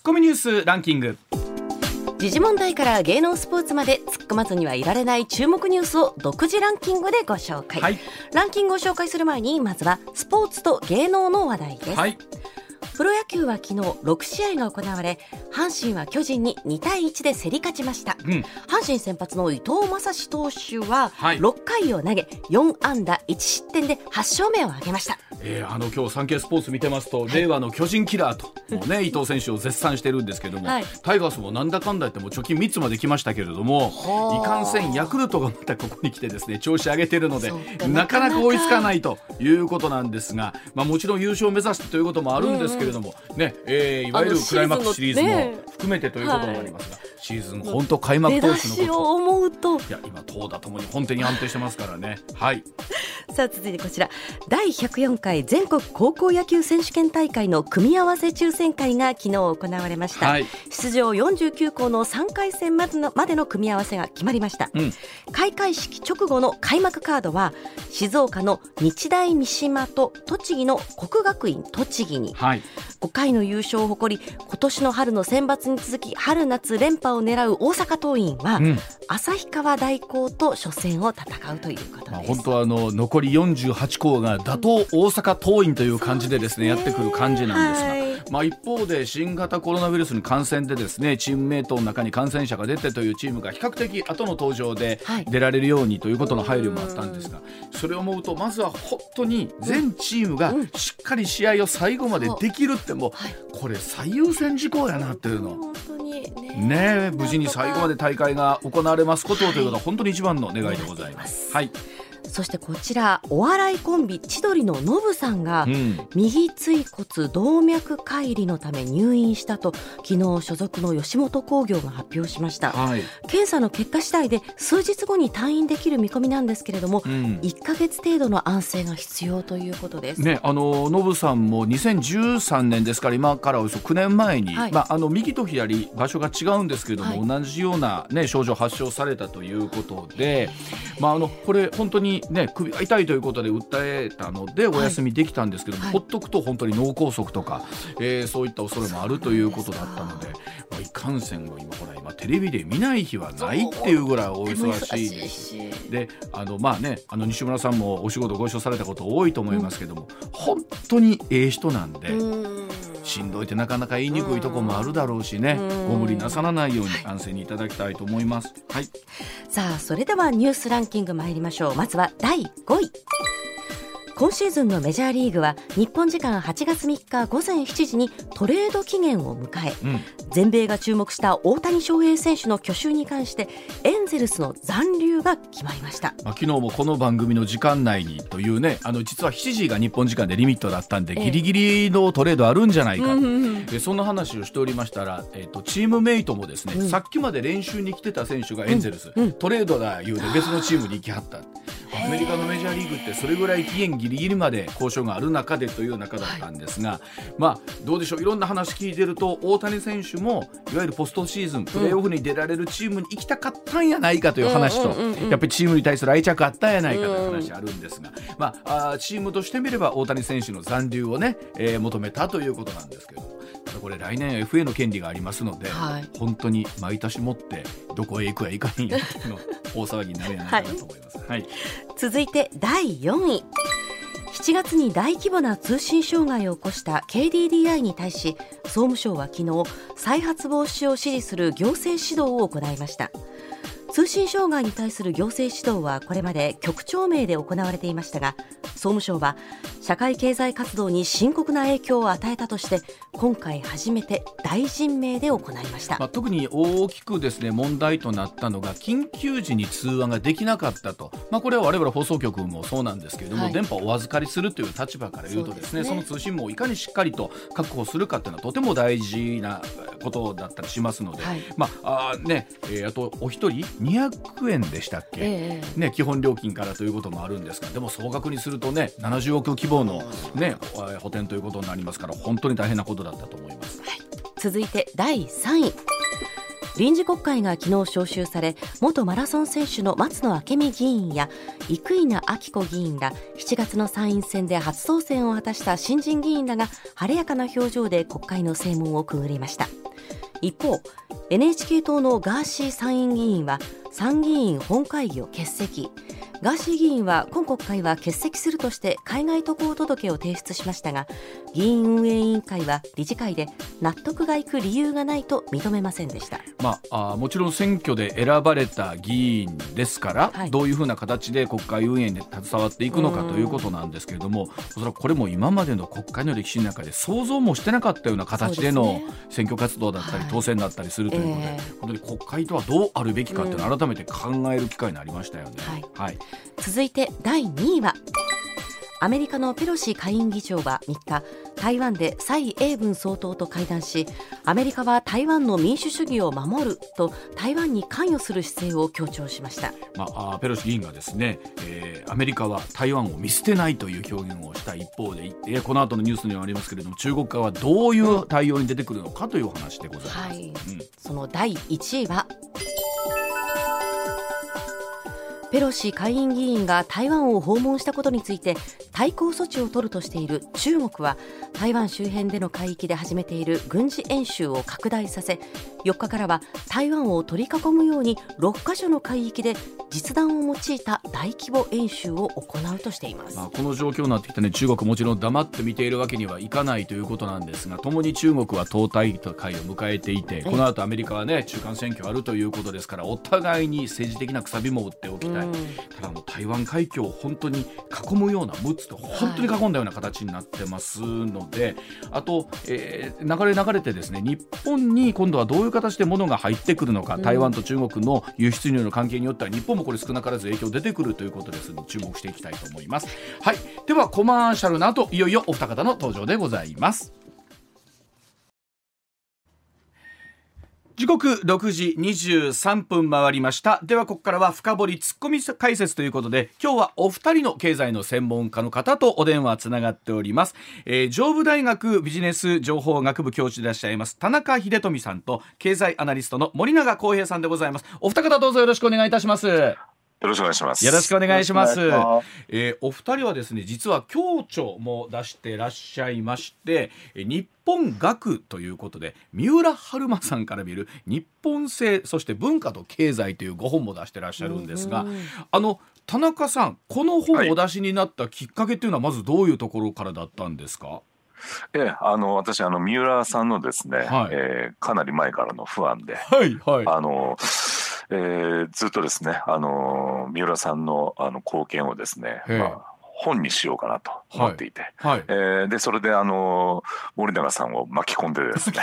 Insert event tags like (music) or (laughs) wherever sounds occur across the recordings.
ツッコミニュースランキング。時事問題から芸能スポーツまで突っ込まずにはいられない注目ニュースを独自ランキングでご紹介、はい。ランキングを紹介する前にまずはスポーツと芸能の話題です、はいプロ野球は昨日6試合が行われ阪神は巨人に2対1で競り勝ちました、うん。阪神先発の伊藤将司投手ははい。6回を投げ4安打1失点で8勝目を挙げました。えーあの今日サンケイスポーツ見てますと、令和の巨人キラーともうね (laughs) 伊藤選手を絶賛してるんですけども、はい。タイガースもなんだかんだ言っても貯金3つまで来ましたけれどもはあ。いかんせんヤクルトがまたここに来てですね調子上げてるのでなかなか追いつかないということなんですが、まあ、もちろん優勝を目指してということもあるんですけれども、ねえーいわゆるクライマックスシリーズも含めてということになりますが、シーズン本当開幕出投手のこと。を思うと。いや今投打ともに本当に安定してますからね。はい。(laughs) さあ続いてこちら。第104回全国高校野球選手権大会の組み合わせ抽選会が昨日行われました、はい。出場49校の3回戦までのまでの組み合わせが決まりました、うん。開会式直後の開幕カードは静岡の日大三島と栃木の国学院栃木にはい5回の優勝を誇り今年の春の選抜に続き春夏連覇を狙う大阪桐蔭は、うん。旭川大高と初戦を戦うということまあ、本当はあの残り48校が打倒大阪桐蔭という感じでですねやってくる感じなんですが、はい。まあ、一方で新型コロナウイルスに感染でですねチームメートの中に感染者が出てというチームが比較的後の登場ではい。出られるようにということの配慮もあったんですがそれを思うとまずは本当に全チームがしっかり試合を最後までできるってもうはい。これ最優先事項やなっていうの。本当にね。無事に最後まで大会が行われますことをということは本当に一番の願いでございます。はい、そしてこちらお笑いコンビ千鳥のノブさんが、うん。右椎骨動脈解離のため入院したと昨日所属の吉本興業が発表しました。はい。検査の結果次第で数日後に退院できる見込みなんですけれども、うん。1ヶ月程度の安静が必要ということです、ね、あのノブさんも2013年ですから今からおよそ9年前に、はい。まあ、あの右と左場所が違うんですけれども、はい。同じような、ね、症状を発症されたということで、まあ、あのこれ本当に、ね、首が痛いということで訴えたのでお休みできたんですけども、はい。ほっとくと本当に脳梗塞とか、えーそういった恐れもあるということだったので。まあ、いかんせんを今ほら今テレビで見ない日はないっていうぐらいお忙しいでであのまあねあの西村さんもお仕事ご一緒されたこと多いと思いますけども、本当にええ人なんで、しんどいってなかなか言いにくいとこもあるだろうしね、うん。ご無理なさらないように安静にいただきたいと思います。はい、さあそれではニュースランキング参りましょう。まずは第5位今シーズンのメジャーリーグは日本時間8月3日午前7時にトレード期限を迎えうん、全米が注目した大谷翔平選手の去就に関してエンゼルスの残留が決まりました。まあ、昨日もこの番組の時間内にというねあの実は7時が日本時間でリミットだったんで、ええ。ギリギリのトレードあるんじゃないか、うんうんうん。でそんな話をしておりましたら、えっとチームメイトもですね、うん。さっきまで練習に来てた選手がエンゼルス、うん。うん。トレードだ言うて別のチームに行きはった。アメリカのメジャーリーグってそれぐらい期限ギリギリまで交渉がある中でという中だったんですが、まあどうでしょう？いろんな話聞いてると大谷選手もいわゆるポストシーズンプレーオフに出られるチームに行きたかったんやないかという話と、やっぱりチームに対する愛着あったんやないかという話あるんですが、まああーチームとしてみれば大谷選手の残留をね、えー求めたということなんですけどもただこれ来年 FA の権利がありますので、はい。本当に毎年持ってどこへ行くや行かへんやっていうの大騒ぎになるんやないかなと思います。はい。続いて第4位7月に大規模な通信障害を起こした KDDI に対し総務省は昨日再発防止を指示する行政指導を行いました。通信障害に対する行政指導はこれまで局長名で行われていましたが総務省は社会経済活動に深刻な影響を与えたとして今回初めて大臣名で行いました。まあ、特に大きくですね問題となったのが緊急時に通話ができなかったと、まあ、これは我々放送局もそうなんですけれども、はい。電波をお預かりするという立場から言うとですねそその通信網をいかにしっかりと確保するかっていうのはとても大事なことだったりしますので、はい。まああーね、えーあとお一人200円でしたっけ、ええね、基本料金からということもあるんですがでも総額にするとね70億規模の、ね、えー補填ということになりますから本当に大変なことだったと思います。続いて第3位。臨時国会が昨日召集され元マラソン選手の松野明美議員や生稲晃子議員ら7月の参院選で初当選を果たした新人議員らが晴れやかな表情で国会の正門をくぐりました一方 NHK 党のガーシー参院議員は参議院本会議を欠席。ガーシー議員は今国会は欠席するとして海外渡航届を提出しましたが議員運営委員会は理事会で納得がいく理由がないと認めませんでした、まあ、あもちろん選挙で選ばれた議員ですから、はい、どういうふうな形で国会運営に携わっていくのかということなんですけれどもおそらくこれも今までの国会の歴史の中で想像もしてなかったような形での選挙活動だったり、当選だったりするということで、えー、本当に国会とはどうあるべきかというのを改めて考える機会になりましたよね。はい、はい、続いて第2位はアメリカのペロシ下院議長は3日台湾で蔡英文総統と会談しアメリカは台湾の民主主義を守ると台湾に関与する姿勢を強調しました、まあ、ペロシ議員がですね、えー、アメリカは台湾を見捨てないという表現をした一方で、えー、この後のニュースにはありますけれども中国側はどういう対応に出てくるのかという話でございます、はい、うん、その第1位はペロシ下院議員が台湾を訪問したことについて対抗措置を取るとしている中国は台湾周辺での海域で始めている軍事演習を拡大させ4日からは台湾を取り囲むように6カ所の海域で実弾を用いた大規模演習を行うとしています、まあ、この状況になってきた、ね、中国もちろん黙って見ているわけにはいかないということなんですがともに中国は党大会を迎えていてこの後アメリカは、ね、中間選挙あるということですからお互いに政治的なくさびも打っておきたい、ただもう台湾海峡を本当に囲むような6つと本当に囲んだような形になってますので、はい、あと、えー、流れ流れてですね日本に今度はどういう形で物が入ってくるのか、台湾と中国の輸出入の関係によっては日本もこれ少なからず影響出てくるということですので注目していきたいと思います。はい、ではコマーシャルの後いよいよお二方の登場でございます。時刻6時23分回りました。ではここからは深掘りツッコミ解説ということで今日はお二人の経済の専門家の方とお電話つながっております、えー、上武大学ビジネス情報学部教授でいらっしゃいます田中秀富さんと経済アナリストの森永康平さんでございます。お二方どうぞよろしくお願いいたします。よろしくお願いします。よろしくお願いします。えー、お二人はですね、実は共著も出してらっしゃいまして、日本学ということで、三浦春馬さんから見る日本性、そして文化と経済という5本も出してらっしゃるんですが、あの田中さん、この本をお出しになったきっかけっていうのはまずどういうところからだったんですか？ええ、あの私あの三浦さんのですね、はい、えー、かなり前からの不安で、はいはい、あのえー、ずっとですね、あの三浦さんのあの貢献をですね、まあ、本にしようかなと思っていて、はい。はい、えー、でそれであの森永さんを巻き込んでですね。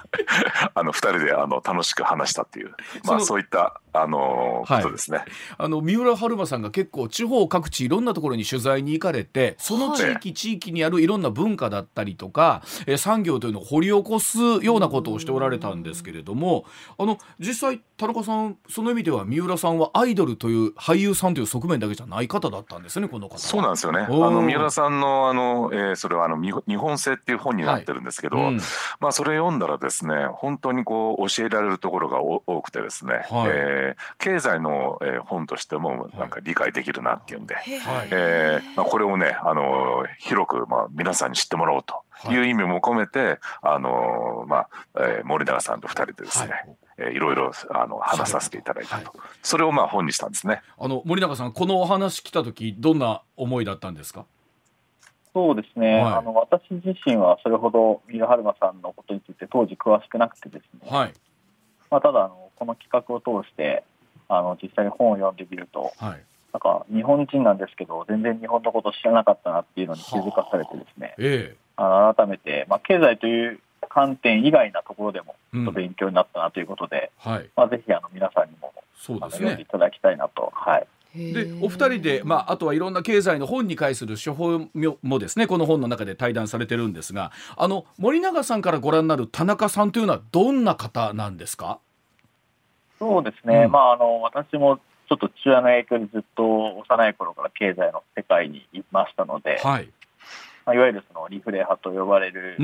(laughs) あの2人であの楽しく話したっていう、まあ、そういったあのー、ことですね。あの三浦春馬さんが結構地方各地いろんなところに取材に行かれてその地域、地域にあるいろんな文化だったりとか、え産業というのを掘り起こすようなことをしておられたんですけれどもあの実際田中さんその意味では三浦さんはアイドルという俳優さんという側面だけじゃない方だったんですねこの方なんですよね。あの三浦さんのあの、えー、それはあの日本製っていう本になってるんですけど、はい。うん、まあそれ読んだらですね本当にこう教えられるところが多くてですね、はい、えー経済の、えー、本としてもなんか理解できるなっていうんで、はい、えー、まあ、これをねあの広く、まあ、皆さんに知ってもらおうという意味も込めて、はい、あのまあえー、森永さんと2人でですね、はいえー、いろいろあの話させていただいたと、はい、それをまあ本にしたんですね。あの森永さんこのお話来た時どんな思いだったんですか？そうですね、はい、あの私自身はそれほど三浦春馬さんのことについて当時詳しくなくてですね、はい。まあ、ただあのこの企画を通してあの実際に本を読んでみると、はい、なんか日本人なんですけど全然日本のこと知らなかったなっていうのに気づかされてですね、ええ、あの改めて、まあ、経済という観点以外なところでもちょっと勉強になったなということで、うん、はい、まあ、ぜひあの皆さんにもそうです、ね、読んでいただきたいなと。はい。でお二人で、まあ、あとはいろんな経済の本に関する処方もですねこの本の中で対談されてるんですがあの森永さんからご覧になる田中さんというのはどんな方なんですか？そうですね、うん、まあ、あの私もちょっと父親の影響でずっと幼い頃から経済の世界にいましたので、はい。まあ、いわゆるそのリフレ派と呼ばれる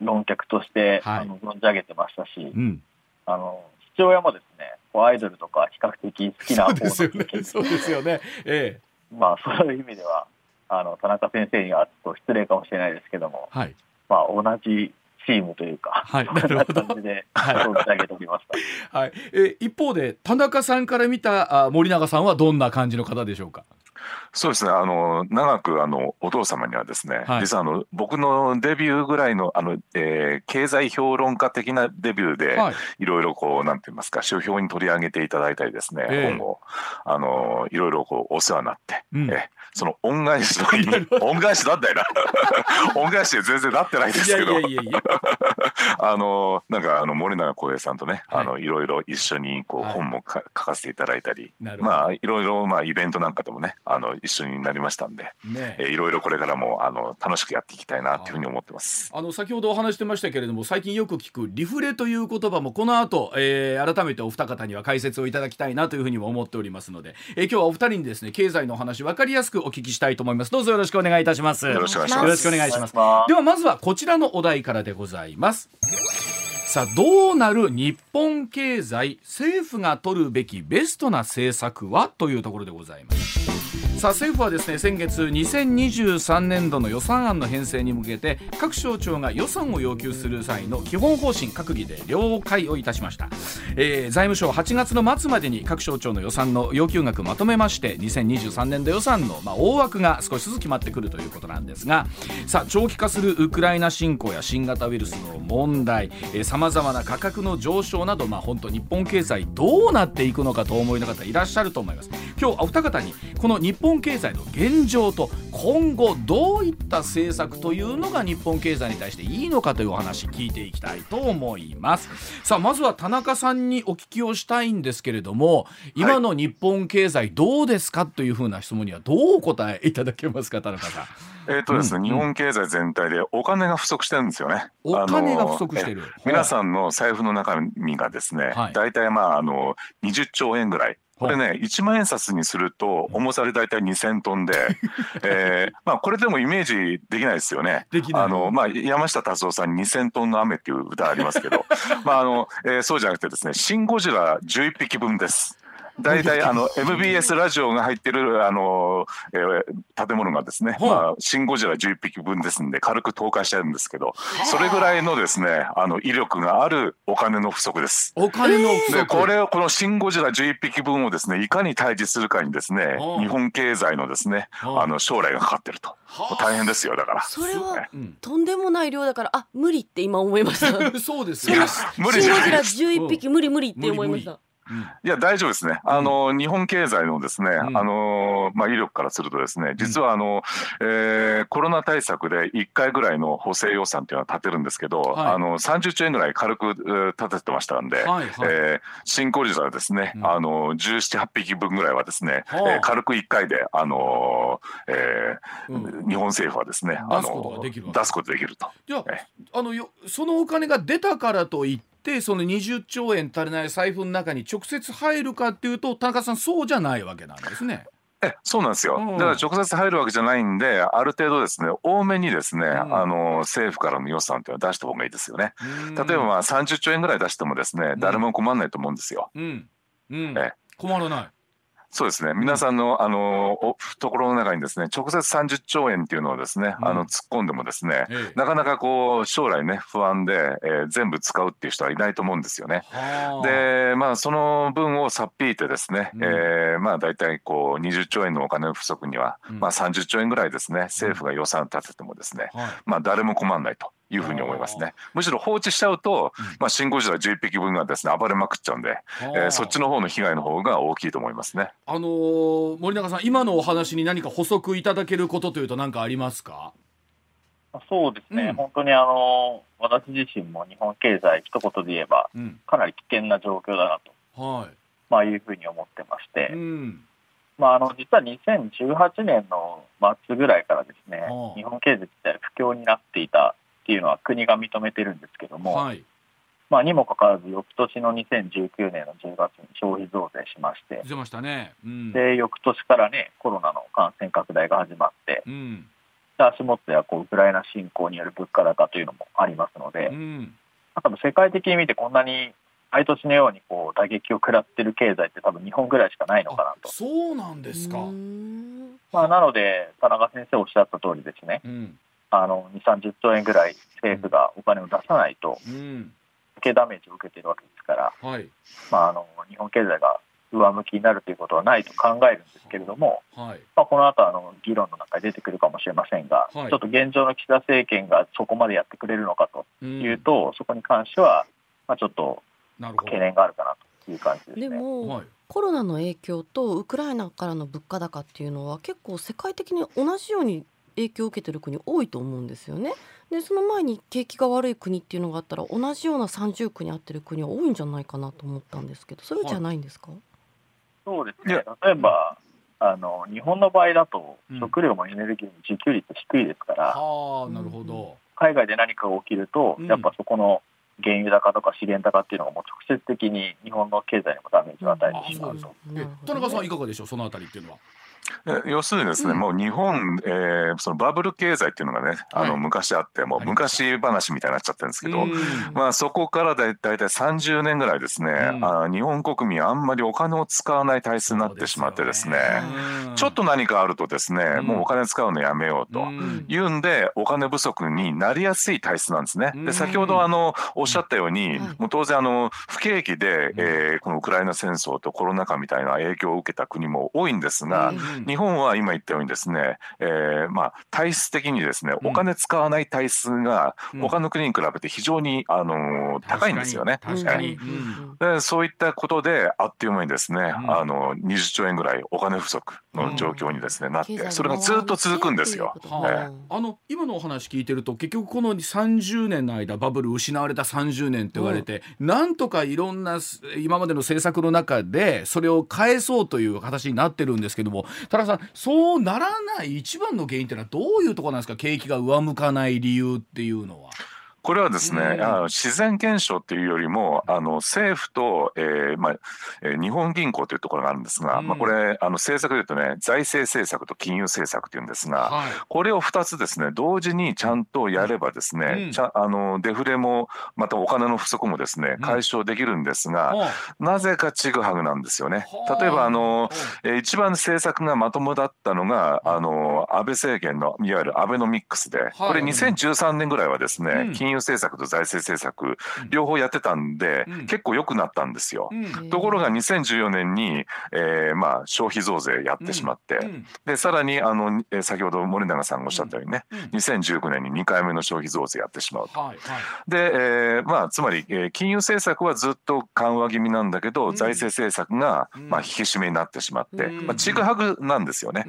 論客として、うん、あの存じ上げてましたし、うん、あの父親もですねアイドルとか比較的好きな方 (laughs) ですよね。そうですよね。ええ、まあそういう意味ではあの田中先生にはちょっと失礼かもしれないですけども、はい、まあ同じチームというか、はい、なるほど感じで存じ上げておりました。はい、え一方で田中さんから見たあ森永さんはどんな感じの方でしょうか？そうですね。あの長くあのお父様にはですね、はい、実はあの僕のデビューぐらいのあの、えー、経済評論家的なデビューで、はい、いろいろこうなんて言いますか書評に取り上げていただいたりですね、えー、今後あのいろいろこうお世話になって、うん、えその恩返しの恩返しなんだよな。恩返しで (laughs) 全然なってないですけどあのなんかあの森永光平さんとね、はい、あのいろいろ一緒にこう、本も書かせていただいたりまあいろいろまあイベントなんかでもねあの一緒になりましたんで、ね。えー、いろいろこれからもあの楽しくやっていきたいなというふうに思ってます。あの先ほどお話してましたけれども最近よく聞くリフレという言葉もこの後、えー、改めてお二方には解説をいただきたいなというふうにも思っておりますので、えー、今日はお二人にですね経済の話分かりやすくお聞きしたいと思います。どうぞよろしくお願いいたします。よろしくお願いします。よろしくお願いします。ではまずはこちらのお題からでございますさあどうなる日本経済政府が取るべきベストな政策は？というところでございます。さあ政府はですね先月2023年度の予算案の編成に向けて各省庁が予算を要求する際の基本方針閣議で了解をいたしました、えー、財務省8月の末までに各省庁の予算の要求額まとめまして2023年度予算の、まあ、大枠が少しずつ決まってくるということなんですがさあ長期化するウクライナ侵攻や新型ウイルスの問題さまざまな価格の上昇など、まあ、本当日本経済どうなっていくのかと思いの方いらっしゃると思います。今日お二方にこの日本本経済の現状と今後どういった政策というのが日本経済に対していいのかというお話聞いていきたいと思います。さあまずは田中さんにお聞きをしたいんですけれども今の日本経済どうですかというふうな質問にはどうお答えいただけますか田中さん。えっ、とですね、うん、日本経済全体でお金が不足してるんですよね。お金が不足してる。皆さんの財布の中身がですね、はい、大体まああの20兆円ぐらいこれね、1万円札にすると、重さで大体2000トンで、(laughs) えー、まあ、これでもイメージできないですよね。あの、まあ、山下達郎さんに2000トンの雨っていう歌ありますけど、(laughs) まあ、あの、えー、そうじゃなくてですね、シン・ゴジラ11匹分です。大体 (laughs) あの MBS ラジオが入ってるあの、えー、建物がですね、まあ、シン・ゴジラ11匹分ですんで軽く倒壊してるんですけどそれぐらいのですねあの威力があるお金の不足です。お金の不足。でこれをこのシン・ゴジラ11匹分をですねいかに対峙するかにですね日本経済のですねあ。の将来がかかってると。大変ですよだから。それは、とんでもない量だからあ無理って今思いました。(laughs) そうですよ。無理じゃない11匹無理無理って思いましたいや大丈夫ですね。あの、日本経済のですね、あのまあ威力からするとですね、実はあの、えー、コロナ対策で1回ぐらいの補正予算っていうのは立てるんですけど、はい、あの30兆円ぐらい軽く立ててましたんで、はいはい、えー、新興時はですね、うん、あの17、8匹分ぐらいはですね、はあ、えー、軽く1回であのえー、うん、日本政府はですね、あの出すことができると。いや、あのよそのお金が出たからといってその20兆円足りない財布の中に直接入るかっていうと田中さんそうじゃないわけなんですね。えそうなんですよ、だから直接入るわけじゃないんで、ある程度ですね、多めにですね、うん、あの政府からの予算っていうのは出した方がいいですよね。例えばまあ30兆円ぐらい出してもですね、誰も困らないと思うんですよ。うん。うん、え。困らない。そうですね。皆さんの、あの、懐の中にですね、直接30兆円っていうのをですね、うん、あの、突っ込んでもですね、ええ、なかなかこう、将来ね、不安で、えー、全部使うっていう人はいないと思うんですよね。で、まあ、その分をさっぴいてですね、うん、えー、まあ、大体こう、20兆円のお金不足には、うん、まあ、30兆円ぐらいですね、政府が予算を立ててもですね、まあ、誰も困らないと。いうふうに思いますね。むしろ放置しちゃうと、まあ、シン・ゴジラ11匹分がですね暴れまくっちゃうんで、えー、そっちの方の被害の方が大きいと思いますね。あのー、森永さん、今のお話に何か補足いただけることというと、何かありますか？そうですね、うん、本当にあの私自身も日本経済、一言で言えば、かなり危険な状況だなと、はい。まあ、いうふうに思ってまして、うん。まあ、あの実は2018年の末ぐらいからですね、日本経済自体不況になっていたっていうのは国が認めてるんですけども、はい、まあ、にもかかわらず翌年の2019年の10月に消費増税しまして出ましたね、うん、で翌年からねコロナの感染拡大が始まって、うん、足元やこうウクライナ侵攻による物価高というのもありますので、うん、多分世界的に見てこんなに毎年のようにこう打撃を食らってる経済って多分日本ぐらいしかないのかなと。そうなんですか。まあ、なので田中先生おっしゃった通りですね、うん、あの2、30兆円ぐらい政府がお金を出さないと、うん、ダメージを受けているわけですから、はい、まあ、あの日本経済が上向きになるということはないと考えるんですけれども、はい、まあ、この後あの議論の中で出てくるかもしれませんが、はい、ちょっと現状の岸田政権がそこまでやってくれるのかというと、うん、そこに関しては、まあ、ちょっと懸念があるかなという感じですね。でも、コロナの影響とウクライナからの物価高っていうのは結構世界的に同じように影響を受けてる国多いと思うんですよね。でその前に景気が悪い国っていうのがあったら同じような三重苦にあってる国は多いんじゃないかなと思ったんですけどそれじゃないんですか、はい、そうですね。例えばあの日本の場合だと食料もエネルギーも自給率低いですから、うん、なるほど。海外で何かが起きると、やっぱそこの原油高とか資源高っていうのがもう直接的に日本の経済にもダメージを与えてしまうと。田中さんいかがでしょう？そのあたりっていうのは。要するにですね、うん、もう日本、えー、そのバブル経済っていうのがね、あの昔あって、もう昔話みたいになっちゃってるんですけど、まあそこからだいたい30年ぐらいですね、うん、あ日本国民あんまりお金を使わない体質になってしまってですね、ちょっと何かあるとですね、もうお金使うのやめようというんで、お金不足になりやすい体質なんですね。で、先ほどあの、おっしゃったように、もう当然あの、不景気で、えー、このウクライナ戦争とコロナ禍みたいな影響を受けた国も多いんですが、日本は今言ったようにですね、えー、まあ体質的にですね、お金使わない体質が他の国に比べて非常に、あの高いんですよね。確かに、でそういったことであっという間にですね、あの20兆円ぐらいお金不足の状況にですね、なってそれがずっと続くんですよ。はあ、あの今のお話聞いてると結局この30年の間バブル失われた30年って言われて、うん、なんとかいろんな今までの政策の中でそれを返そうという形になってるんですけども田中さんそうならない一番の原因っていうのはどういうところなんですか？景気が上向かない理由っていうのは。これはですね、うん、あの自然現象っていうよりも、あの政府と、えーまあえー、日本銀行というところがあるんですが、うん、まあ、これあの政策でいうとね財政政策と金融政策っていうんですが、はい、これを2つですね同時にちゃんとやればですね、うん、ちゃあのデフレもまたお金の不足もですね解消できるんですが、なぜかちぐはぐなんですよね。例えばあの、えー、一番政策がまともだったのがあの安倍政権のいわゆるアベノミックスで、これ2013年ぐらいはですね、金融融政策と財政政策、両方やってたんで、結構良くなったんですよ。ところが2014年に、えー、まあ消費増税やってしまって、でさらにあの、えー、先ほど森永さんがおっしゃったようにね、2019年に2回目の消費増税やってしまうと。で、えー、まあつまり、えー、金融政策はずっと緩和気味なんだけど、財政政策が、まあ、引き締めになってしまって、まあ、ちぐはぐなんですよね。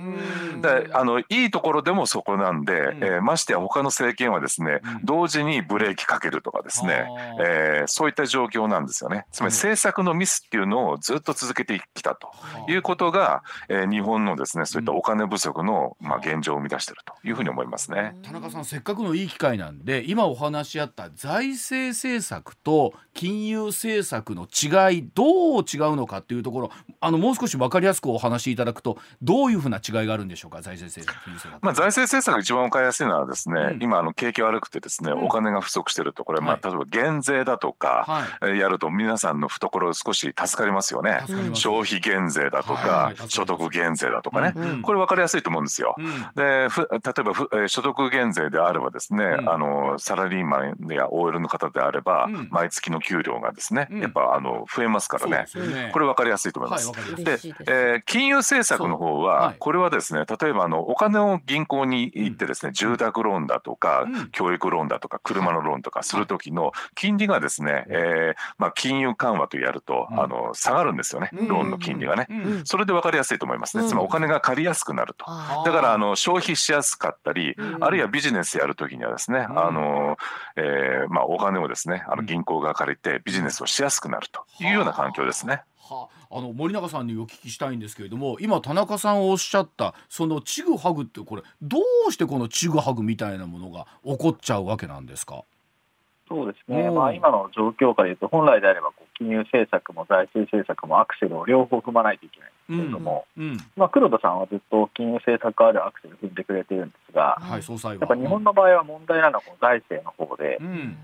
であのいいところでもそこなんで、えー、ましてや他の政権はですね、同時にブレーキかけるとかですね、えー、そういった状況なんですよね。つまり政策のミスっていうのをずっと続けてきたとい。うことが、えー、日本のですねそういったお金不足の、まあ、現状を生み出しているというふうに思いますね。田中さんせっかくのいい機会なんで今お話し合った財政政策と金融政策の違いどう違うのかっていうところあのもう少し分かりやすくお話しいただくとどういうふうな違いがあるんでしょうか財政政策金融政策。まあ、財政政策一番分かりやすいのはですね、うん、今あの景気悪くてですね、お金が不足してると。これ、まあ、例えば減税だとか、やると皆さんの懐少し助かりますよね。消費減税だとか、所得減税だとかね、これ分かりやすいと思うんですよ。で例えば所得減税であればですね、あのサラリーマンや OL の方であれば、毎月の給料がですね、やっぱあの増えますからね。これ分かりやすいと思います。で、え金融政策の方は、これはですね例えばあのお金を銀行に行ってですね、住宅ローンだとか、教育ローンだとか車のローンとかする時の金利がですね、えー、まあ、金融緩和とやると、あの下がるんですよね、ローンの金利がね。それで分かりやすいと思いますね。つまりお金が借りやすくなると。だからあの消費しやすかったり、あるいはビジネスやるときにはですね、あの、えー、まあ、お金をですね、あの銀行が借りてビジネスをしやすくなるというような環境ですね。はあの森永さんにお聞きしたいんですけれども今田中さんおっしゃったそのちぐはぐってこれどうしてこのちぐはぐみたいなものが起こっちゃうわけなんですか？そうですね、まあ、今の状況下でいうと、本来であればこう金融政策も財政政策もアクセルを両方踏まないといけないんですけれども、うんうん、まあ、黒田さんはずっと金融政策あるアクセル踏んでくれているんですが、はい、やっぱ日本の場合は問題なのはこの財政の方で、うん、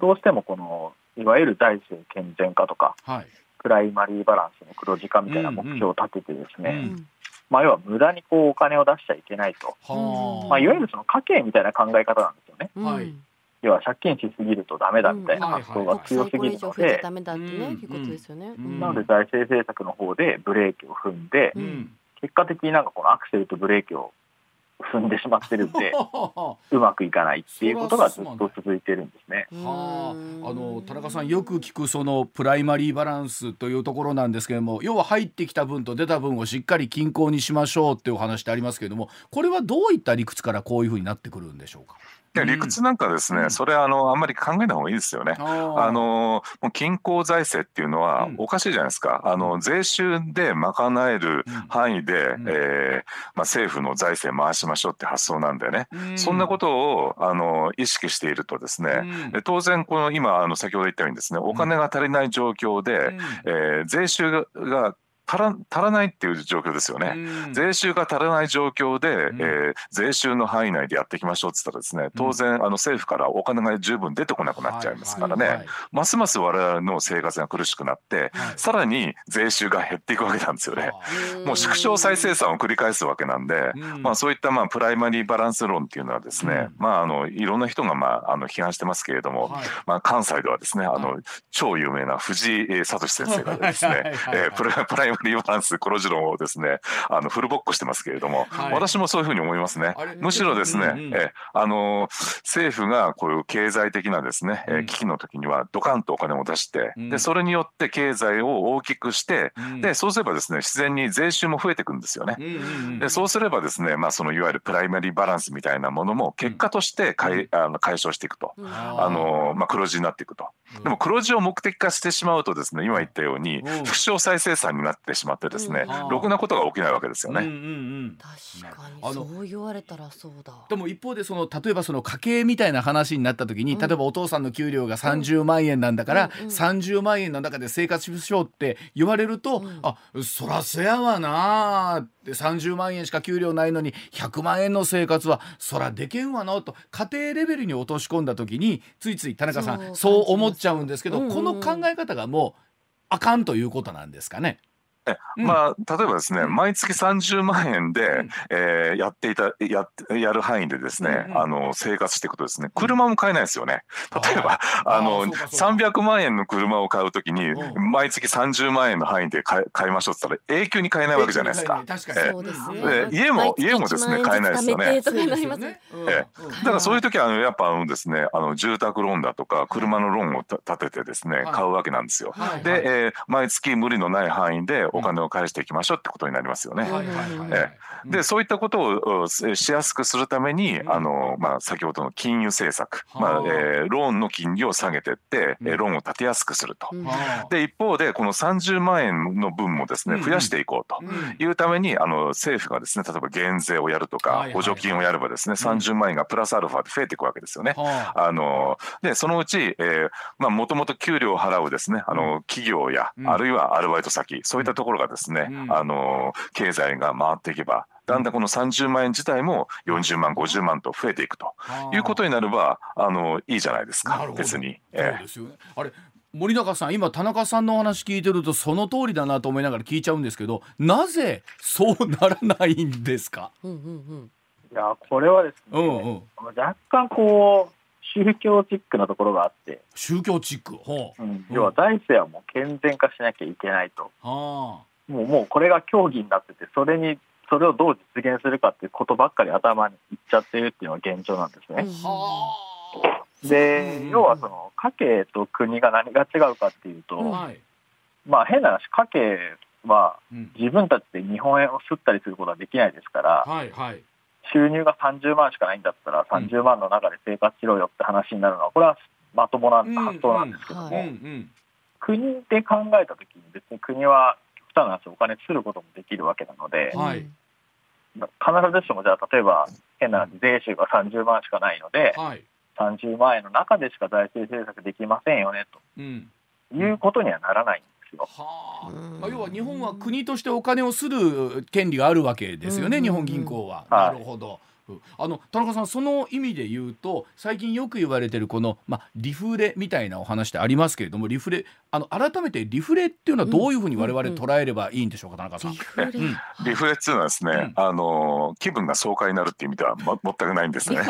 どうしてもこのいわゆる財政健全化とか、はい、プライマリーバランスの黒字化みたいな目標を立ててですね、まあ、要は無駄にこうお金を出しちゃいけないと、まあ、いわゆるその家計みたいな考え方なんですよね。はい、要は借金しすぎるとダメだみたいな発想が強すぎるので、なので財政政策の方でブレーキを踏んで、結果的になんかこのアクセルとブレーキを踏んでしまってるんで (laughs) うまくいかないっていうことがずっと続いてるんですね。はあ、あの田中さんよく聞くそのプライマリーバランスというところなんですけれども要は入ってきた分と出た分をしっかり均衡にしましょうっていうお話ってありますけれどもこれはどういった理屈からこういうふうになってくるんでしょうか？や理屈なんかですね、うん、それあのあんまり考えない方がいいですよね。あのもう均衡財政っていうのはおかしいじゃないですか。あの税収で賄える範囲で、うん、えー、まあ、政府の財政回しましょうって発想なんでね、うん、そんなことをあの意識しているとですね、うん、当然この今あの先ほど言ったようにですねお金が足りない状況で、えー、税収が足ら足らないっていう状況ですよね、うん、税収が足らない状況で、うん、えー、税収の範囲内でやっていきましょうって言ったらですね当然、あの政府からお金が十分出てこなくなっちゃいますからね、はいはいはい、ますます我々の生活が苦しくなって、はい、さらに税収が減っていくわけなんですよね。もう縮小再生産を繰り返すわけなんで、まあ、そういったまあプライマリーバランス論っていうのはですね、まあ、あのいろんな人がまああの批判してますけれども、はい、まあ、関西ではですねあの、超有名な藤井聡先生がですね、えプラプライマリーバランス黒字論をですねあのフルボッコしてますけれども、はい、私もそういうふうに思いますね。むしろですね、うんうん、えあの政府がこういう経済的なですね、うん、危機の時にはドカンとお金を出して、うん、でそれによって経済を大きくして、うん、でそうすればですね自然に税収も増えていくんですよね。でそうすればですね、まあ、そのいわゆるプライマリーバランスみたいなものも結果として解,、あの解消していくと、あのまあ、黒字になっていくと。でも黒字を目的化してしまうとですね今言ったように副賞再生産になってしまってですね、ろくなことが起きないわけですよね。うんうんうん、確かに。そう言われたらそうだ。でも一方でその例えばその家計みたいな話になった時に、例えばお父さんの給料が30万円なんだから、うんうん、30万円の中で生活しましょうって言われると、うん、あそらせやわなって30万円しか給料ないのに100万円の生活はそらでけんわなと家庭レベルに落とし込んだ時についつい田中さんそう思っちゃうんですけど、うんうん、この考え方がもうあかんということなんですかね。まあ、例えばですね、うん、毎月30万円で、うん、えー、やっていたややる範囲でですね、うん、あの生活していくとですね。車も買えないですよね。例えばあの300万円の車を買うときに、毎月30万円の範囲で買買いましょうって言ったら永久に買えないわけじゃないですか。確かに、えー、家も家もですね買えないですよね。えー、だからそういう時はあのやっぱあのですねあの住宅ローンだとか車のローンを立ててですね、買うわけなんですよ。で、えー、毎月無理のない範囲でお金を返していきましょうってことになりますよね。でそういったことをしやすくするためにあの、まあ、先ほどの金融政策、まあえー、ローンの金利を下げていって、うん、ローンを立てやすくすると。で一方でこの30万円の分もですね増やしていこうというためにあの政府がですね例えば減税をやるとか補助金をやればですね30万円がプラスアルファで増えていくわけですよね。あ。のでそのうち、えー、まあもともと給料を払うですねあの企業や、あるいはアルバイト先そういったところがですね、あの経済が回っていけばだんだんこの30万円自体も40万50万と増えていくということになればあのいいじゃないですか別に。ええ、ね、あれ森永さん今田中さんのお話聞いてるとその通りだなと思いながら聞いちゃうんですけどなぜそうならないんですか、うんうんうん、いやこれはですね、うんうん、若干こう宗教チックなところがあって。宗教チック、ほう、うん、要は財政はもう健全化しなきゃいけないと、はあ、もうもうこれが競技になっててそれにそれをどう実現するかっていうことばっかり頭にいっちゃってるっていうのが現状なんですね。で、要はその家計と国が何が違うかっていうと、はい、まあ変な話、家計は自分たちで日本円を吸ったりすることはできないですから、はいはい、収入が30万しかないんだったら30万の中で生活しろよって話になるのは、これはまともな発想なんですけども、国で考えたときに別に国はたな話お金することもできるわけなので、はい、必ずしもじゃあ例えば変な税収が30万しかないので、はい、30万円の中でしか財政政策できませんよねと、うん、いうことにはならない。んですよ。はあ、まあ、要は日本は国としてお金をする権利があるわけですよね、日本銀行は。なるほど。あの田中さんその意味で言うと最近よく言われてるこの、まあ、リフレみたいなお話ってありますけれどもリフレあの改めてリフレっていうのはどういうふうに我々捉えればいいんでしょうか、田中さん。リフレ,、リフレ。っていうのはですね、あの気分が爽快になるっていう意味では、ま、(laughs) 全くないんですね。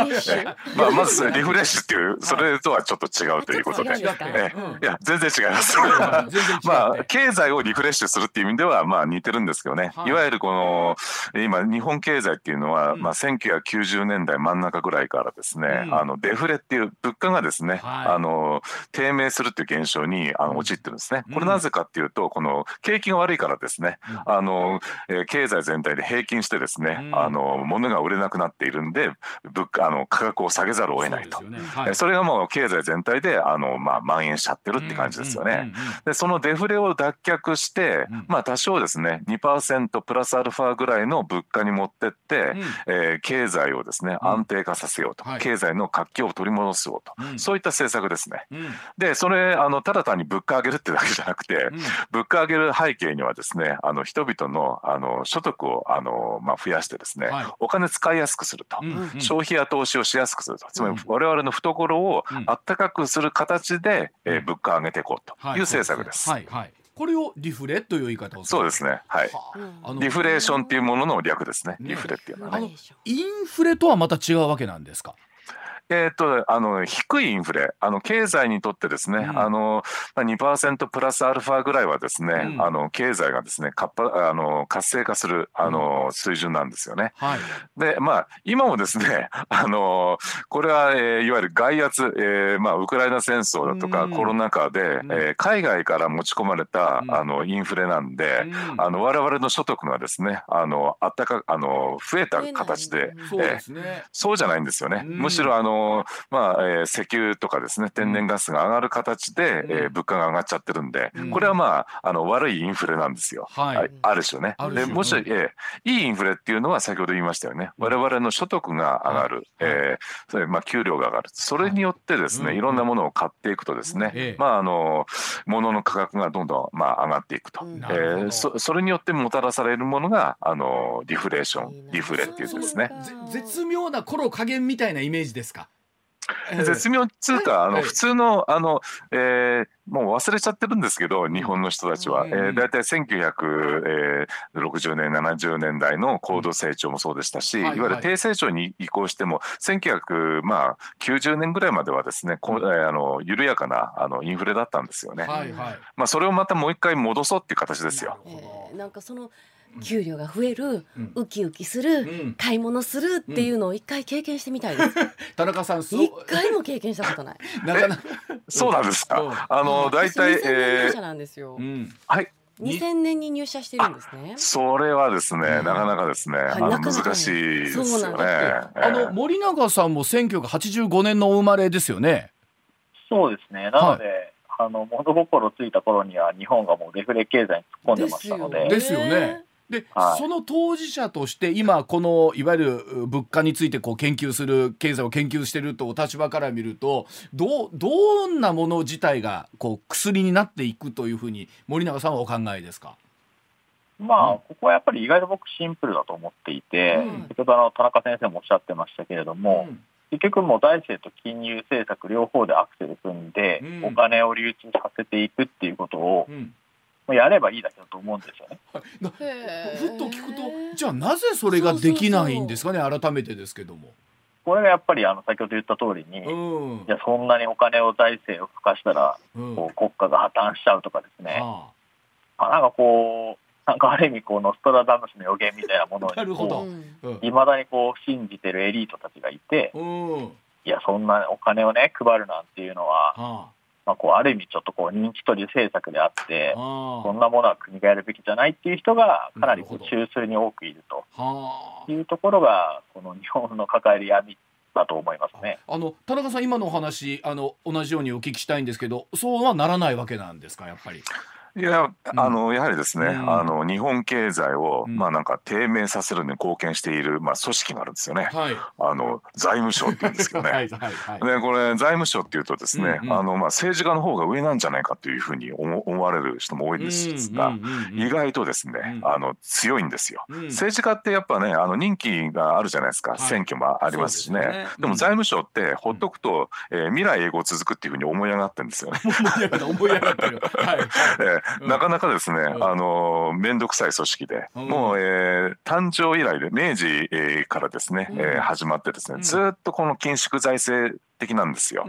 まあまずリフレッシュ。っていうそれとはちょっと違うということで、えいや全然違います。(laughs) まあ (laughs) 経済をリフレッシュするっていう意味ではまあ似てるんですけどね。い。わゆるこの今日本経済っていうのは、まあ1990年代真ん中ぐらいからですね、あのデフレっていう物価がですね、あの低迷するっていう現象にあの陥ってるんですね。これなぜかっていうとこの景気が悪いからですね、あの、え経済全体で平均してですね、あの物が売れなくなっているんで物価あの価格を下げざるを得ないと。そ,、ね。はい、それがもう経済全体であのまあ蔓延しちゃってるって感じですよね。でそのデフレを脱却して、まあ多少ですね2%プラスアルファぐらいの物価に持ってって、うん、えー、経済をですね安定化させようと、はい、経済の活気を取り戻そうと、うん、そういった政策ですね。うん、でそれあのただ単に物価上げるってだけじゃなくて、物価上げる背景にはですねあの人々のあの所得をあの、まあ、増やしてですね、はい、お金使いやすくすると、消費や投資をしやすくすると。つまり我々の懐をあったかくする形で、えー、物価を上げていこうという政策です。はいはい。これをリフレという言い方をそうですね。はい。あ。のリフレーションっていうものの略ですね。リフレっていうのは、ね、インフレとはまた違うわけなんですか？えー、っと、あの、低いインフレ、あの、経済にとってですね、うん、あの、2%プラスアルファぐらいはですね、うん、あの、経済がですね、活あの活性化する、あの、水準なんですよね。はい、で、まあ、今もですね、(laughs) あの、これは、えー、いわゆる外圧、えー、まあ、ウクライナ戦争だとか、コロナ禍で、うん、えー、海外から持ち込まれた、あの、インフレなんで、あの、我々の所得がですね、あの、あったか、あの、増えた形で、そうでね、そうじゃないんですよね。むしろ、あの、まあ、えー、石油とかですね天然ガスが上がる形で、うん、えー、物価が上がっちゃってるんで、うん、これはまああの悪いインフレなんですよ、はい、ある種ね。でもし、えー、いいインフレっていうのは先ほど言いましたよね。我々の所得が上がる、はい、えー、それまあ給料が上がる。それによってですね、はい、いろんなものを買っていくとですね、うん、まああの物の価格がどんどんまあ上がっていくと、うん、えー、そそれによってもたらされるものがあのリフレーションリフレっていうんですね。絶妙な頃加減みたいなイメージですか？絶妙っつうか、あの普通のあの、えー、もう忘れちゃってるんですけど日本の人たちは、えー、大体1960年70年代の高度成長もそうでしたし、いわゆる低成長に移行しても1990年ぐらいまではですねこあの緩やかなあのインフレだったんですよね。はいはい。まあ、それをまたもう一回戻そうっていう形ですよ。えー、なんかその給料が増える、うん、ウキウキする、うん、買い物するっていうのを一回経験してみたいです。(laughs) 田中さん、一回も経験したことない。(laughs) なかなか (laughs) そうなんですか。あの大体、えー、なんですよ。はい。2000年に入社してるんですね。それはですね、なかなかですね、あの難しいですよね。あの森永さんも1985年のお生まれですよね。そうですね。なので、あの物心ついた頃には日本がもうデフレ経済に突っ込んでましたので。ですよね。で、はい、その当事者として今このいわゆる物価についてこう研究する経済を研究しているとお立場から見るとどどんなもの自体がこう薬になっていくというふうに森永さんはお考えですか？まあ、ここはやっぱり意外と僕シンプルだと思っていて、うん、先ほどあの田中先生もおっしゃってましたけれども、うん、結局もう財政と金融政策両方でアクセル組んで、うん、お金を流通させていくっていうことを、やればいいだけだと思うんですよね。はい、ふっと聞くとじゃあなぜそれができないんですかね？改めてですけども。これがやっぱりあの先ほど言った通りに、うん、いやそんなにお金を財政を付加したら、うん、こう国家が破綻しちゃうとかですね、ああ。なんかこうなんかある意味こうノストラダムスの予言みたいなものにいまだにこう信じてるエリートたちがいて、うん、いやそんなお金をね配るなんていうのは、まあ、こうある意味ちょっとこう人気取り政策であってそんなものは国がやるべきじゃないっていう人がかなりこう中枢に多くいると。いうところがこの日本の抱える闇だと思いますね。あの田中さん今のお話あの同じようにお聞きしたいんですけどそうはならないわけなんですかやっぱり。いや、あの、やはりですね、あの、日本経済を、まあなんか低迷させるのに貢献している、まあ組織があるんですよね。はい、あの、財務省って言うんですけどね。(laughs) はいはいはい、で、これ、財務省っていうとですね、あの、まあ政治家の方が上なんじゃないかというふうに思われる人も多いんですが、意外とですね、あの、強いんですよ。政治家ってやっぱね、あの、任期があるじゃないですか。選挙もありますしね。でも財務省ってほっとくと、え未来永劫続くっていうふうに思い上がってるんですよね。(laughs) 思い上がってる。はい。(laughs) なかなかですね、あの面倒くさい組織で、もう、えー、誕生以来で明治、えー、からですね、えー、始まってですね、ずっとこの緊縮財政的なんですよ。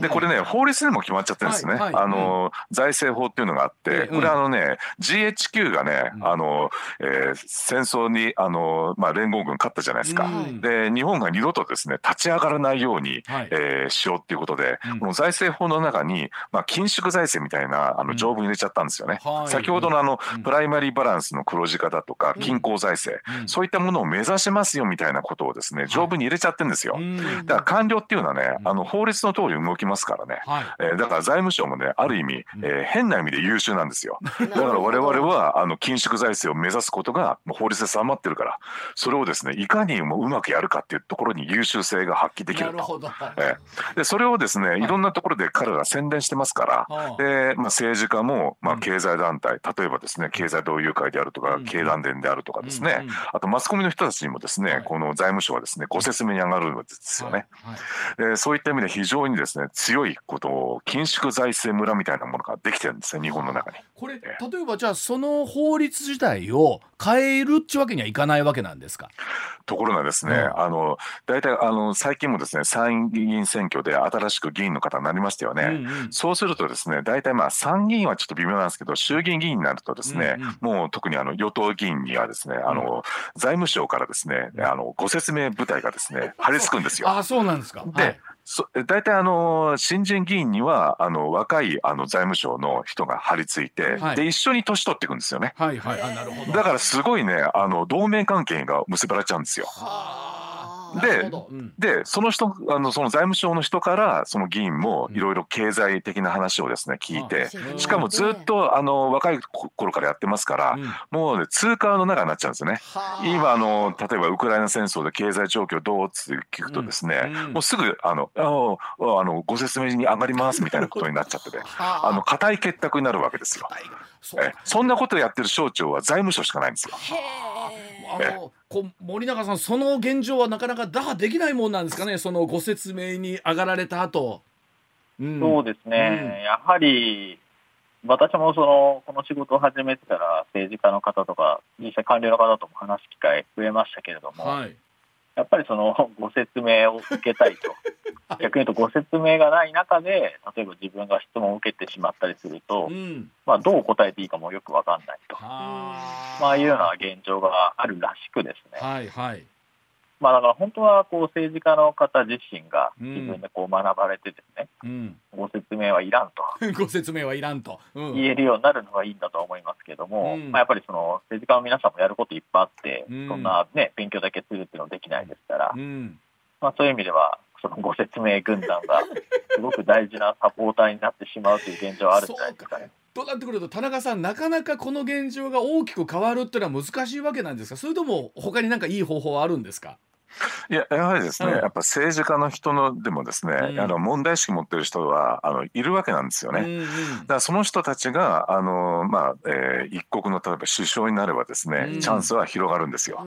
でこれね法律でも決まっちゃってるんですね。あの、うん、財政法っていうのがあって、これあのね GHQ がね、あの、えー、戦争にあのまあ連合軍勝ったじゃないですか。で日本が二度とですね立ち上がらないように、はい、えー、しようっていうことで、この財政法の中にまあ緊縮財政みたいなあの条文入れちゃったんですよね。先ほどのあの、プライマリーバランスの黒字化だとか均衡財政、そういったものを目指しますよみたいなことをですね条文に入れちゃってるんですよ。だから官僚っていうのはねあの法律の通り動きますからね、はい、えー、だから財務省もねある意味、えー、変な意味で優秀なんですよ。(laughs) だから我々はあの緊縮財政を目指すことが法律で定まってるからそれをですねいかにもうまくやるかっていうところに優秀性が発揮できると、えー、でそれをですねい。ろんなところで彼らが宣伝してますから、でまあ、政治家も、まあ、経済団体例えばですね経済同友会であるとか、経団連であるとかですね、あとマスコミの人たちにもですね、この財務省はですねご説明に上がるんですよね。でそういった意味で非常にですね強いことを緊縮財政村みたいなものができてるんですね日本の中に。これ例えばじゃあその法律自体を変えるっちゅうわけにはいかないわけなんですか？ところがですね、うん、あの大体あの最近もですね参議院選挙で新しく議員の方になりましたよね、うんうん、そうするとですね大体まあ参議院はちょっと微妙なんですけど衆議院議員になるとですね、うんうん、もう特にあの与党議員にはですねあの、財務省からですねあのご説明部隊がですね張り付くんですよ。あそうなんですか。で、はい大体あの新人議員にはあの若いあの財務省の人が張り付いて、はい、で一緒に年取っていくんですよね。はいはい、あなるほどだからすごいねあの同盟関係が結ばれちゃうんですよ。はあで、うん、でその人あのその財務省の人からその議員もいろいろ経済的な話をですね聞いて、しかもずっとあの若い頃からやってますから、うん、もう、ね、通貨の中になっちゃうんですよね。今あの例えばウクライナ戦争で経済状況どうって聞くとですね、うん、もうすぐあのあのあのご説明に上がりますみたいなことになっちゃってて、(laughs) あ。の固い結託になるわけですよ。えそんなことやってる省庁は財務省しかないんですよ。あのこ森永さんその現状はなかなか打破できないもんなんですかねそのご説明に上がられた後、うん、そうですね、うん、やはり私もそのこの仕事を始めてから政治家の方とか実際官僚の方とも話す機会増えましたけれども、はい、やっぱりそのご説明を受けた (laughs) いと。逆に言うとご説明がない中で例えば自分が質問を受けてしまったりすると、うん、まあ、どう答えていいかもよく分かんないと。まあ、いうような現状があるらしくですね、はいはいまあ、だから本当はこう政治家の方自身が自分でこう学ばれてですね、うん、ご説明はいらんと。(laughs) ご説明はいらんと、うん、言えるようになるのがいいんだと思いますけども、うん、まあ、やっぱりその政治家の皆さんもやることいっぱいあって、そんな、ね、勉強だけするっていうのはできないですから、まあ、そういう意味ではそのご説明軍団が (laughs) すごく大事なサポーターになってしまうという現状はあるんじゃないですかね。となってくると田中さんなかなかこの現状が大きく変わるっていうのは難しいわけなんですか？それとも他になんかいい方法はあるんですか？いややはりですね、うん、やっぱ政治家の人のでもですね、うん、あの問題意識持ってる人はあのいるわけなんですよね。うんうん、だからその人たちがあの、まあえー、一国の例えば首相になればですね、うん、チャンスは広がるんですよ。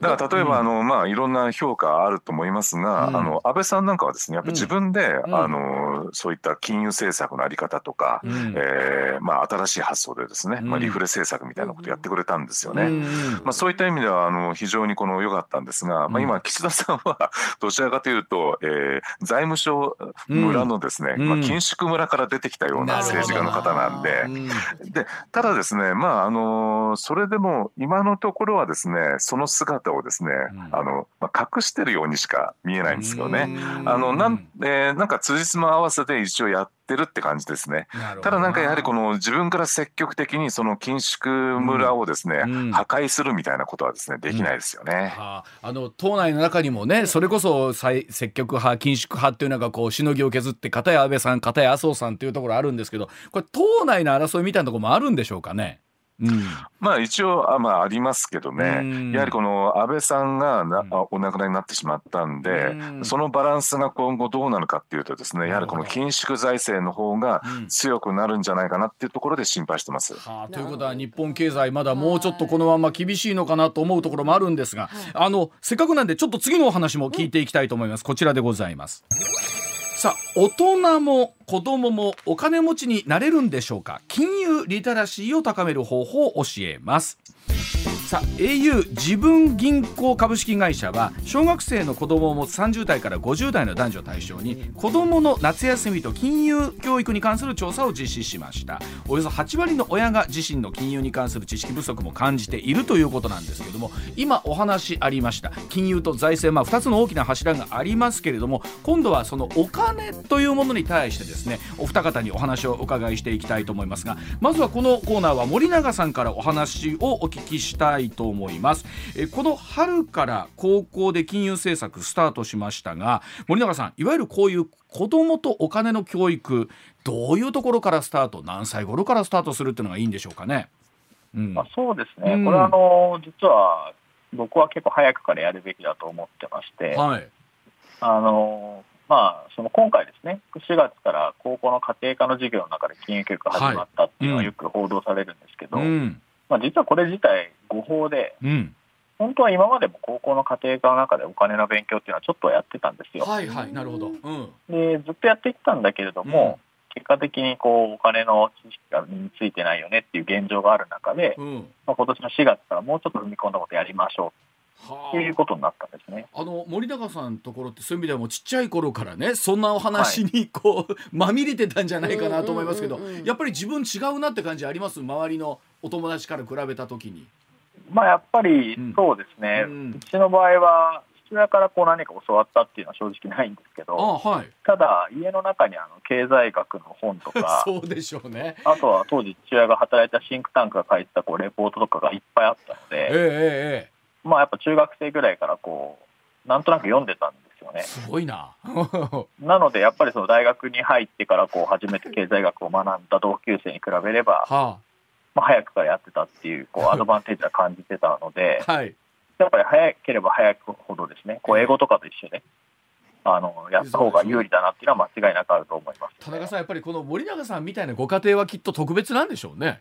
だから例えば、あのまあ、いろんな評価あると思いますが、あの安倍さんなんかはですねやっぱ自分で、あのそういった金融政策のあり方とか、うん、えー、まあ、新しい発想でですね、まあ、リフレ政策みたいなことやってくれたんですよね。まあ、そういった意味ではあの非常にこの良かったんですが、まあ、今岸田さんは (laughs) どちらかというと、えー、財務省村のですね、うん、まあ、緊縮村から出てきたような政治家の方なんで、でただですね、まああのそれでも今のところはですねその姿をですね、あのまあ、隠してるようにしか見えないんですよね。あのなんえー、なんか辻褄合わせで一応やってってるって感じですね。ただなんかやはりこの自分から積極的にその緊縮村をですね、うん、破壊するみたいなことはですねできないですよね。うん、あの党内の中にもねそれこそ積極派緊縮派っていうのがこうしのぎを削って片や安倍さん片や麻生さんっていうところあるんですけどこれ党内の争いみたいなところもあるんでしょうかね？うん、まあ一応あ,、まあ、ありますけどね、やはりこの安倍さんがな、お亡くなりになってしまったんで、そのバランスが今後どうなるかっていうとですねやはりこの緊縮財政の方が強くなるんじゃないかなっていうところで心配してます。はあ、ということは日本経済まだもうちょっとこのまま厳しいのかなと思うところもあるんですが、あのせっかくなんでちょっと次のお話も聞いていきたいと思います。こちらでございます。さあ大人も子供もお金持ちになれるんでしょうか？金融リテラシーを高める方法を教えます。さあ au 自分銀行株式会社は小学生の子供を持つ30代から50代の男女を対象に子供の夏休みと金融教育に関する調査を実施しました。およそ8割の親が自身の金融に関する知識不足も感じているということなんですけども今お話ありました。金融と財政、まあ、2つの大きな柱がありますけれども今度はそのお金というものに対してですねお二方にお話をお伺いしていきたいと思いますがまずはこのコーナーは森永さんからお話をお聞きしたいたいと思います。えこの春から高校で金融政策スタートしましたが森永さんいわゆるこういう子どもとお金の教育どういうところからスタート何歳頃からスタートするっていうのがいいんでしょうかね？うん、まあ、そうですね、うん、これはあの実は僕は結構早くからやるべきだと思ってまして、はい、あのまあ、その今回ですね、4月から高校の家庭科の授業の中で金融教育が始まったっていうのはよく報道されるんですけど、はいうんまあ、実はこれ自体誤報で、うん、本当は今までも高校の家庭科の中でお金の勉強っていうのはちょっとやってたんですよ。はいはい、なるほど。うん、でずっとやってきたんだけれども、うん、結果的にこうお金の知識が身についてないよねっていう現状がある中で、うん、まあ、今年の4月からもうちょっと踏み込んだことやりましょう。っていうことになったんですね。あの森永さんのところってそういう意味ではもうちっちゃい頃からねそんなお話にこう、はい、まみれてたんじゃないかなと思いますけど、やっぱり自分違うなって感じあります？周りのお友達から比べた時に。まあやっぱりそうですね、うん、うちの場合は父親からこう何か教わったっていうのは正直ないんですけど、はい、ただ家の中にあの経済学の本とか (laughs) そうでしょうね。あとは当時父親が働いたシンクタンクが書いてたこうレポートとかがいっぱいあったので、えー、まあやっぱ中学生ぐらいからこうなんとなく読んでたんですよね。すごいな。(laughs) なのでやっぱりその大学に入ってからこう初めて経済学を学んだ同級生に比べれば、はあまあ、早くからやってたっていうこうアドバンテージは感じてたので、はい、やっぱり早ければ早くほどですねこう英語とかと一緒で、あのやった方が有利だなっていうのは間違いなくあると思います、ね、田中さんやっぱりこの森永さんみたいなご家庭はきっと特別なんでしょうね。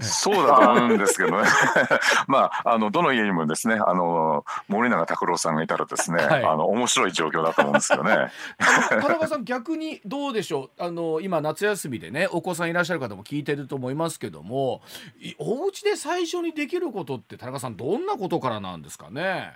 そうだと思うんですけどね。(laughs) (laughs) まああのどの家にもですねあの森永拓郎さんがいたらですね、はい、あの面白い状況だと思うんですよね。(laughs) 田中さん逆にどうでしょう？あの今夏休みでねお子さんいらっしゃる方も聞いてると思いますけどもお家で最初にできることって田中さんどんなことからなんですかね？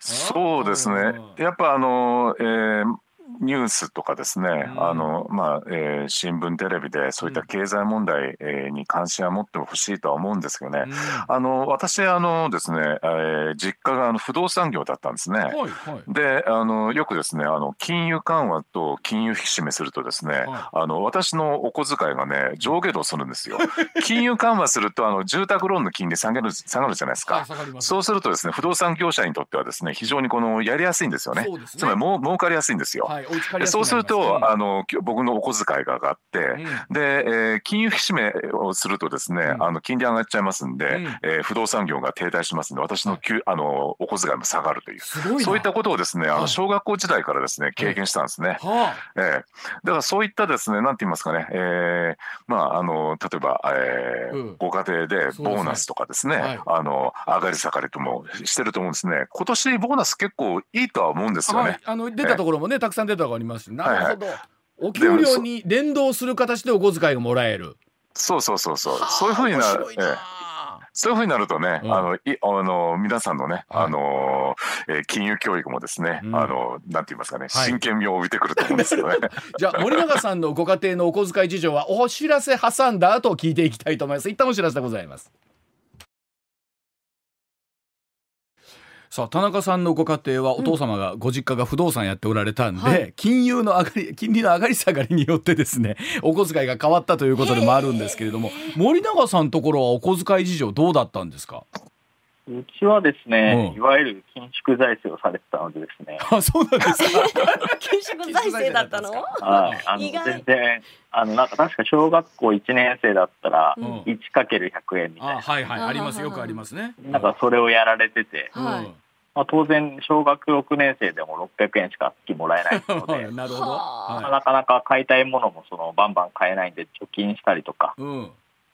そうですね。やっぱあの、えーニュースとかですね、うん、あのまあえー、新聞、テレビでそういった経済問題、えー、に関心は持ってほしいとは思うんですけどね、うん、あの私あのですね、えー、実家があの不動産業だったんですね。はいはい、であのよくですねあの金融緩和と金融引き締めするとですね、はい、あの私のお小遣いがね上下動するんですよ。(laughs) 金融緩和するとあの住宅ローンの金利下げる下がるじゃないですか。はい、そうするとですね不動産業者にとってはですね非常にこのやりやすいんですよね。ねつまりもう儲かりやすいんですよ。はいはい、そうすると、あの僕のお小遣いが上がって、うん、で、えー、金融引き締めをするとですね、うん、あの金利上がっちゃいますんで、うん、えー、不動産業が停滞しますんで私のきゅ、あのお小遣いも下がるという。そういったことをですねあの小学校時代からですね経験したんですね。はえー、だからそういったですねなんて言いますかね、えー、まああの例えば、えーご家庭でボーナスとかですね、ね。はい、あの上がり下がりともしてると思うんですね。今年ボーナス結構いいとは思うんですよね。はい、あの出たところもね、たくさん出たところあります。なるほど、はいはい、お給料に連動する形でお小遣いがもらえる。そうそうそうそう。そういうふうになる、ええ、そういうふうになるとね、うん、あのいあの皆さんのね、はい、あのえー、金融教育もですね、うん、あのなんて言いますかね、真剣味を帯びてくると思うんですよね。(laughs) じゃあ森永さんのご家庭のお小遣い事情はお知らせ挟んだ後聞いていきたいと思います。一旦お知らせでございます。さあ田中さんのご家庭はお父様がご実家が不動産やっておられたんで、うんはい、金融の上がり (laughs) 金利の上がり下がりによってですね (laughs) お小遣いが変わったということでもあるんですけれども森永さんのところはお小遣い事情どうだったんですか？うちはですね、うん、いわゆる緊縮財政をされてたのでですね。(laughs) あ、そうなんですか？緊縮財政だったの？はい、あの全然、あのなんか確か小学校一年生だったら、一かける百円みたいな。はいはい、あります、よくありますね。なんかそれをやられてて。はい。まあ、当然小学6年生でも600円しか月もらえないので。(laughs) なるほど、はい、なかなか買いたいものもそのバンバン買えないんで貯金したりとか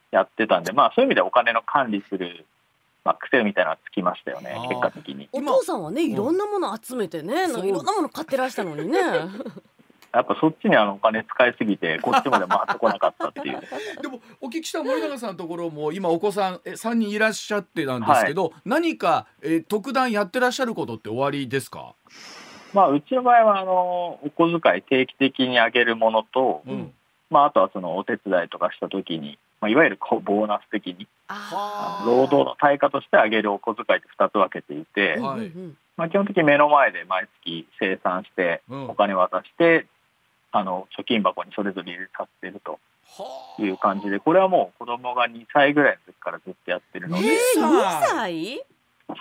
やってたんで、まあ、そういう意味でお金の管理するまあ、癖みたいなのつきましたよね結果的に。お父さんはねいろんなもの集めてね、うん、いろんなもの買ってらしたのにね (laughs) やっぱそっちにあのお金使いすぎて (laughs) こっちまで回ってこなかったっていう。でもお聞きした森永さんのところも今お子さんえ3人いらっしゃってなんですけど、はい、何かえ特段やってらっしゃることって終わりですか？まあうちの場合はあのお小遣い定期的にあげるものと、うん、まああとはそのお手伝いとかした時にまあ、いわゆるこうボーナス的に労働の対価としてあげるお小遣いって2つ分けていて、はい、まあ、基本的に目の前で毎月生産してお金渡して、うん、あの貯金箱にそれぞれ入れさせてると。いう感じでこれはもう子供が2歳ぐらいの時からずっとやってるので。えー、2歳？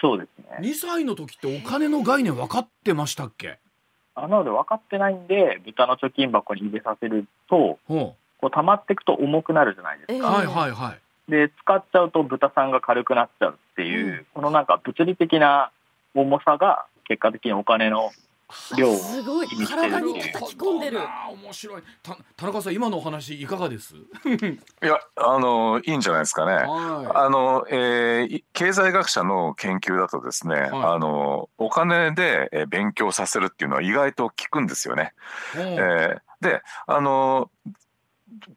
そうですね。2歳の時ってお金の概念分かってましたっけ？あなので分かってないんで豚の貯金箱に入れさせると、こう溜まっていくと重くなるじゃないですか。はいはいはい。で使っちゃうと豚さんが軽くなっちゃうっていう、うん、このなんか物理的な重さが結果的にお金の量をすごい。体に叩き込んでる。面白い。田中さん今のお話いかがです？(laughs) いやあのいいんじゃないですかね、はい、あの、えー、経済学者の研究だとですね、はい、あのお金で勉強させるっていうのは意外と効くんですよね、えー、であの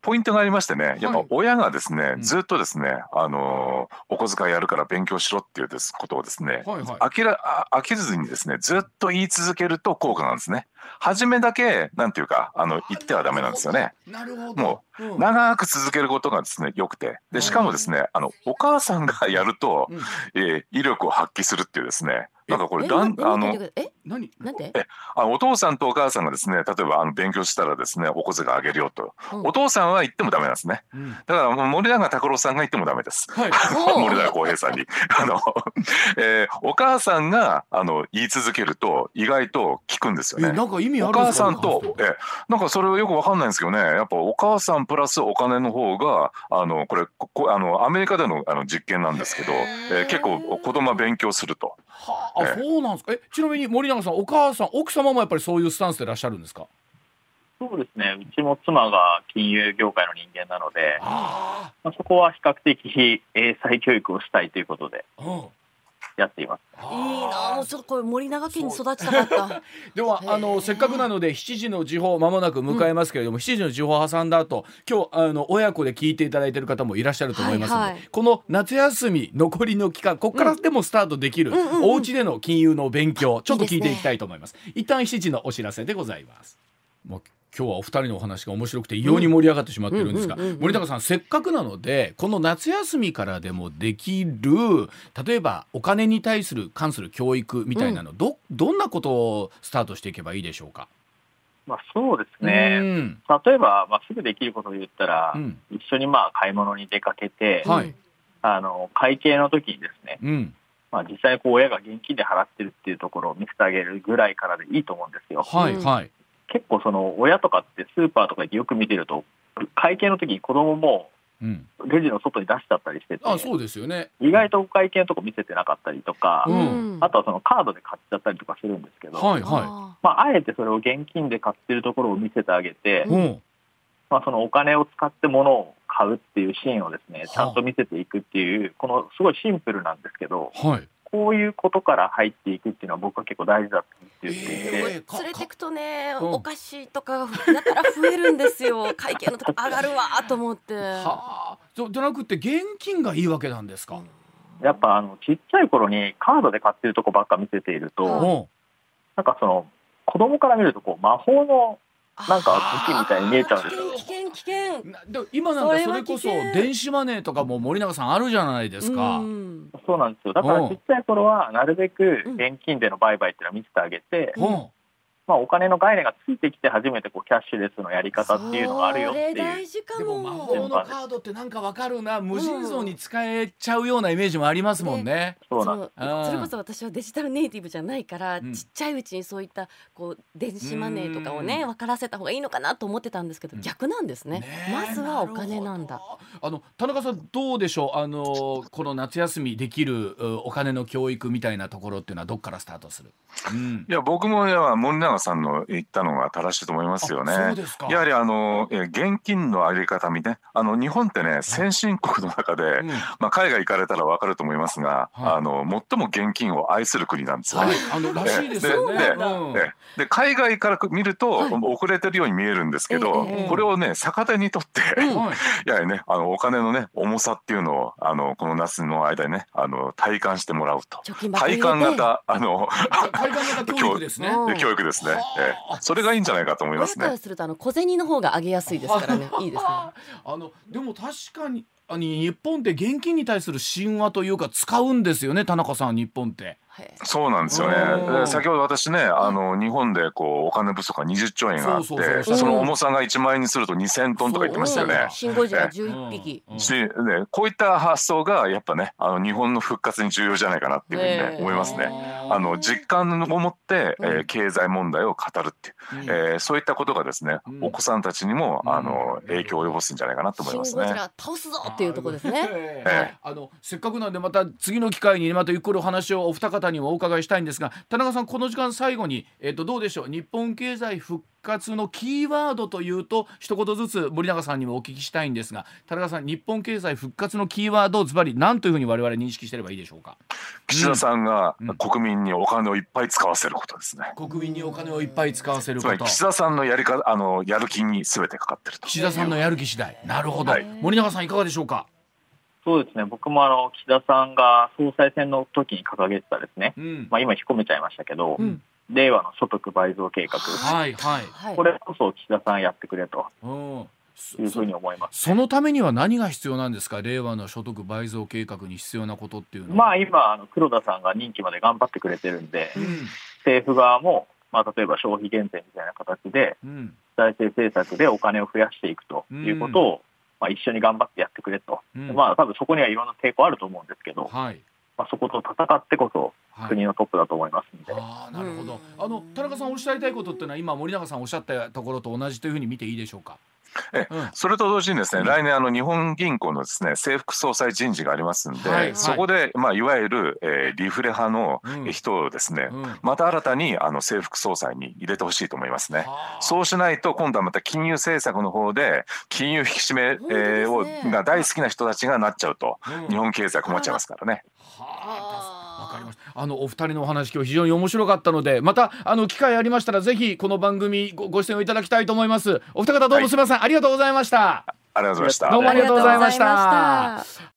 ポイントがありましてね、やっぱ親がですね、はい、ずっとですね、あのお小遣いやるから勉強しろっていうですことをですね、はいはい、飽きら飽きずにですね、ずっと言い続けると効果なんですね。初めだけなんていうかあの言ってはダメなんですよね。なるほど。もう、長く続けることがですね良くて、でしかもですね、あのお母さんがやると、うん、えー、威力を発揮するっていうですね。なんかこれだんあのえ？何？なんでえあお父さんとお母さんがですね例えばあの勉強したらですねお小遣いあげるよと、うん、お父さんは言ってもダメなんですね、うん、だから森永拓郎さんが言ってもダメです、はい、(laughs) 森永康平さんに。あの、(laughs) えー、お母さんがあの言い続けると意外と聞くんですよね。なんか意味あるお母さんとえなんかそれはよくわかんないんですけどね。やっぱお母さんプラスお金の方があのこれこあのアメリカでのあの実験なんですけど、えー、結構子供は勉強すると。はあ、そうなんですか。えちなみに森永さんお母さん奥様もやっぱりそういうスタンスでいらっしゃるんですか？そうですね。うちも妻が金融業界の人間なので、まあ、そこは比較的英才教育をしたいということで、うんやっています。いいな、もうちょっとこれ森永家に育ちたかった。(laughs) ではあのせっかくなので7時の時報まもなく迎えますけれども、うん、7時の時報を挟んだ後、今日あの親子で聞いていただいている方もいらっしゃると思いますので、はいはい、この夏休み残りの期間、ここからでもスタートできる、うん、お家での金融の勉強、ちょっと聞いていきたいと思います。いいね、一旦7時のお知らせでございます。もう今日はお二人のお話が面白くて異様に盛り上がってしまってるんですが森高さんせっかくなのでこの夏休みからでもできる例えばお金に対する関する教育みたいなの、うん、どどんなことをスタートしていけばいいでしょうか？まあ、そうですね、うん、例えば、まあ、すぐできることを言ったら、うん、一緒にまあ買い物に出かけて、はい、あの会計の時にですね、うん、まあ、実際こう親が現金で払ってるっていうところを見せてあげるぐらいからでいいと思うんですよ。はいはい、結構その親とかってスーパーとかでよく見てると会計の時に子供もレジの外に出しちゃったりしてて、あそうですよね。意外とお会計のとこ見せてなかったりとか、うん、あとはそのカードで買っちゃったりとかするんですけど、はいはい。まあ、あえてそれを現金で買ってるところを見せてあげて、うん、まあ、そのお金を使って物を買うっていうシーンをですねちゃんと見せていくっていうこのすごいシンプルなんですけど、はいこういうことから入っていくっていうのは僕は結構大事だと言っていて、えー、連れてくとね、うん、お菓子とかやったら増えるんですよ。会計のとこ上がるわと思って。はあ。じゃなくて現金がいいわけなんですか、やっぱあのちっちゃい頃にカードで買ってるとこばっか見せていると、うん、なんかその子供から見るとこう魔法のなんか武器みたいに見えちゃうんですよ。危険険危険。で今なんかそれこそ電子マネーとかも森永さんあるじゃないですか。そうなんですよ。だからちっちゃい頃はなるべく現金での売買っていうのは見せてあげて、う。んまあ、お金の概念がついてきて初めてこうキャッシュレスのやり方っていうのがあるよっていう。大事かも。でも魔法のカードってなんかわかるな。無尽蔵に使えちゃうようなイメージもありますもんね。そうなんそれこそ私はデジタルネイティブじゃないから、うん、ちっちゃいうちにそういったこう電子マネーとかをね分からせた方がいいのかなと思ってたんですけど、逆なんですね、ね、まずはお金なんだ。あの田中さんどうでしょう？あのこの夏休みできるお金の教育みたいなところっていうのはどっからスタートする、うん、いや僕も森永さんの言ったのが正しいと思いますよね。やはりあの現金のあり方みねあの日本ってね先進国の中で、うん、まあ海外行かれたらわかると思いますが、はい、あの最も現金を愛する国なんですよね。はい、あのらしいですよね。で、うん、で海外から見ると、はい、遅れてるように見えるんですけど、これをね逆手にとって、(laughs) やはりねあのお金のね重さっていうのをあのこの夏の間にねあの体感してもらうと。体感型あの体感型教育ですね。教育ですね。えそれがいいんじゃないかと思いますね。するとあの小銭の方が上げやすいですからね。(laughs) いいですね。あのでも確かにあに日本って現金に対する神話というか使うんですよね田中さん日本って。そうなんですよね。先ほど私ね、あの日本でこうお金不足が20兆円があって、その重さが1万円にすると2000トンとか言ってましたよね。シンゴジラ11匹。し、ね、こういった発想がやっぱね、あの日本の復活に重要じゃないかなっていうふうにね、思いますね。あの実感を持って、えー、経済問題を語るっていう、えー、そういったことがですね、お子さんたちにもあの影響を及ぼすんじゃないかなと思いますね。倒すぞっていうところですね。あのせっかくなんでまた次の機会にまたゆっくりお話をお二方にもお伺いしたいんですが田中さんこの時間最後に、えー、とどうでしょう？日本経済復活のキーワードというと一言ずつ森永さんにもお聞きしたいんですが田中さん日本経済復活のキーワードをズバリ何というふうに我々認識してればいいでしょうか？岸田さんが国民にお金をいっぱい使わせることですね、国民にお金をいっぱい使わせること。岸田さんのやりかあのやる気にすべてかかってる岸田さんのやる気次第。なるほど、はい、森永さんいかがでしょうか？そうですね、僕もあの岸田さんが総裁選の時に掲げてたですね、うん、まあ、今、引っ込めちゃいましたけど、うん、令和の所得倍増計画、はいはい、これこそ岸田さんやってくれと。いうふうに思います。そのためには何が必要なんですか、令和の所得倍増計画に必要なことっていうのは。まあ、今、あの黒田さんが任期まで頑張ってくれてるんで、うん、政府側も、まあ、例えば消費減税みたいな形で、財政政策でお金を増やしていくということを、まあ、一緒に頑張ってやってくれと、うん、まあ多分そこにはいろんな抵抗あると思うんですけど、はい、まあ、そこと戦ってこそ国のトップだと思いますんで、はい、あなるほど。あの田中さんおっしゃりたいことっていうのは今森永さんおっしゃったところと同じというふうに見ていいでしょうか？え、うん、それと同時にですね、来年あの日本銀行のですね政府総裁人事がありますんで、はい。はい、そこでまあいわゆる、えー、リフレ派の人をですね、うん。うん、また新たにあの政府総裁に入れてほしいと思いますね。そうしないと今度はまた金融政策の方で金融引き締め、えー、をが大好きな人たちがなっちゃうと、日本経済困っちゃいますからね。はあ。わかりました。あのお二人のお話今日非常に面白かったのでまたあの機会ありましたらぜひこの番組ごご出演をいただきたいと思います。お二方どうもすみません、はい、ありがとうございました。ありがとうございました。どうもありがとうございました